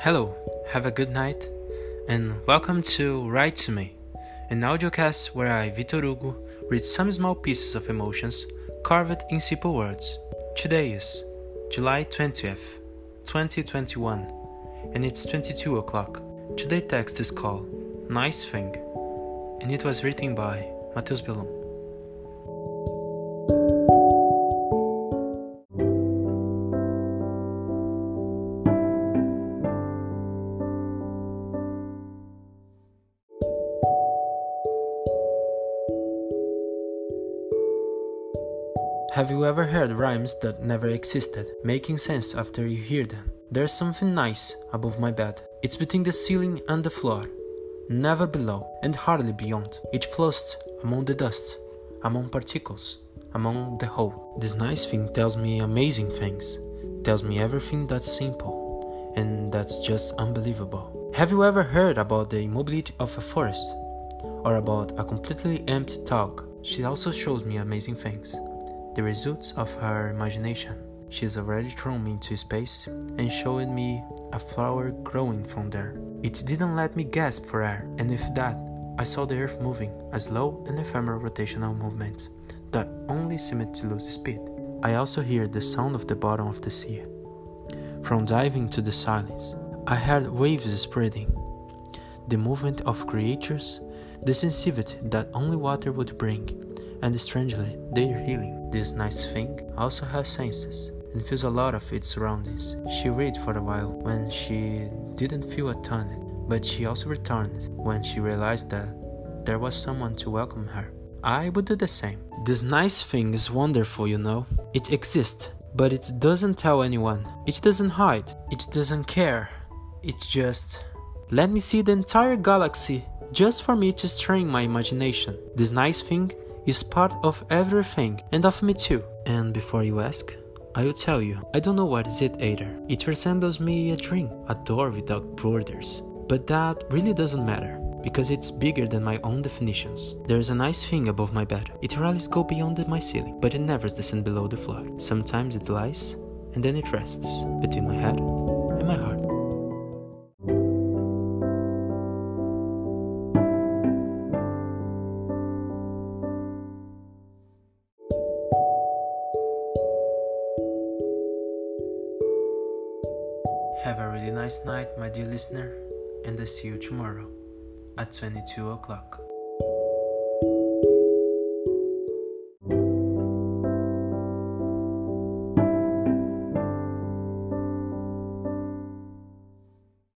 Hello, have a good night, and welcome to Write to Me, an audiocast where I, Vitor Hugo, read some small pieces of emotions carved in simple words. Today is July 20th, 2021, and it's 22 o'clock. Today's text is called Nice Thing, and it was written by Matheus Belon. Have you ever heard rhymes that never existed, making sense after you hear them? There's something nice above my bed. It's between the ceiling and the floor, never below and hardly beyond. It floats among the dust, among particles, among the whole. This nice thing tells me amazing things, tells me everything that's simple, and that's just unbelievable. Have you ever heard about the immobility of a forest? Or about a completely empty tug? She also shows me amazing things the results of her imagination. She has already thrown me into space and showed me a flower growing from there. It didn't let me gasp for air, and with that, I saw the earth moving, a slow and ephemeral rotational movement that only seemed to lose speed. I also hear the sound of the bottom of the sea. From diving to the silence, I heard waves spreading, the movement of creatures, the sensitivity that only water would bring, and strangely, their healing. This nice thing also has senses and feels a lot of its surroundings. She read for a while when she didn't feel a ton, but she also returned when she realized that there was someone to welcome her. I would do the same. This nice thing is wonderful, you know. It exists, but it doesn't tell anyone. It doesn't hide. It doesn't care. It just. Let me see the entire galaxy just for me to strain my imagination. This nice thing is part of everything and of me too. And before you ask, I will tell you, I don't know what is it either. It resembles me a dream, a door without borders. But that really doesn't matter, because it's bigger than my own definitions. There's a nice thing above my bed. It rarely goes beyond my ceiling, but it never descends below the floor. Sometimes it lies, and then it rests between my head and my heart. Have a really nice night, my dear listener, and I see you tomorrow at 22 o'clock.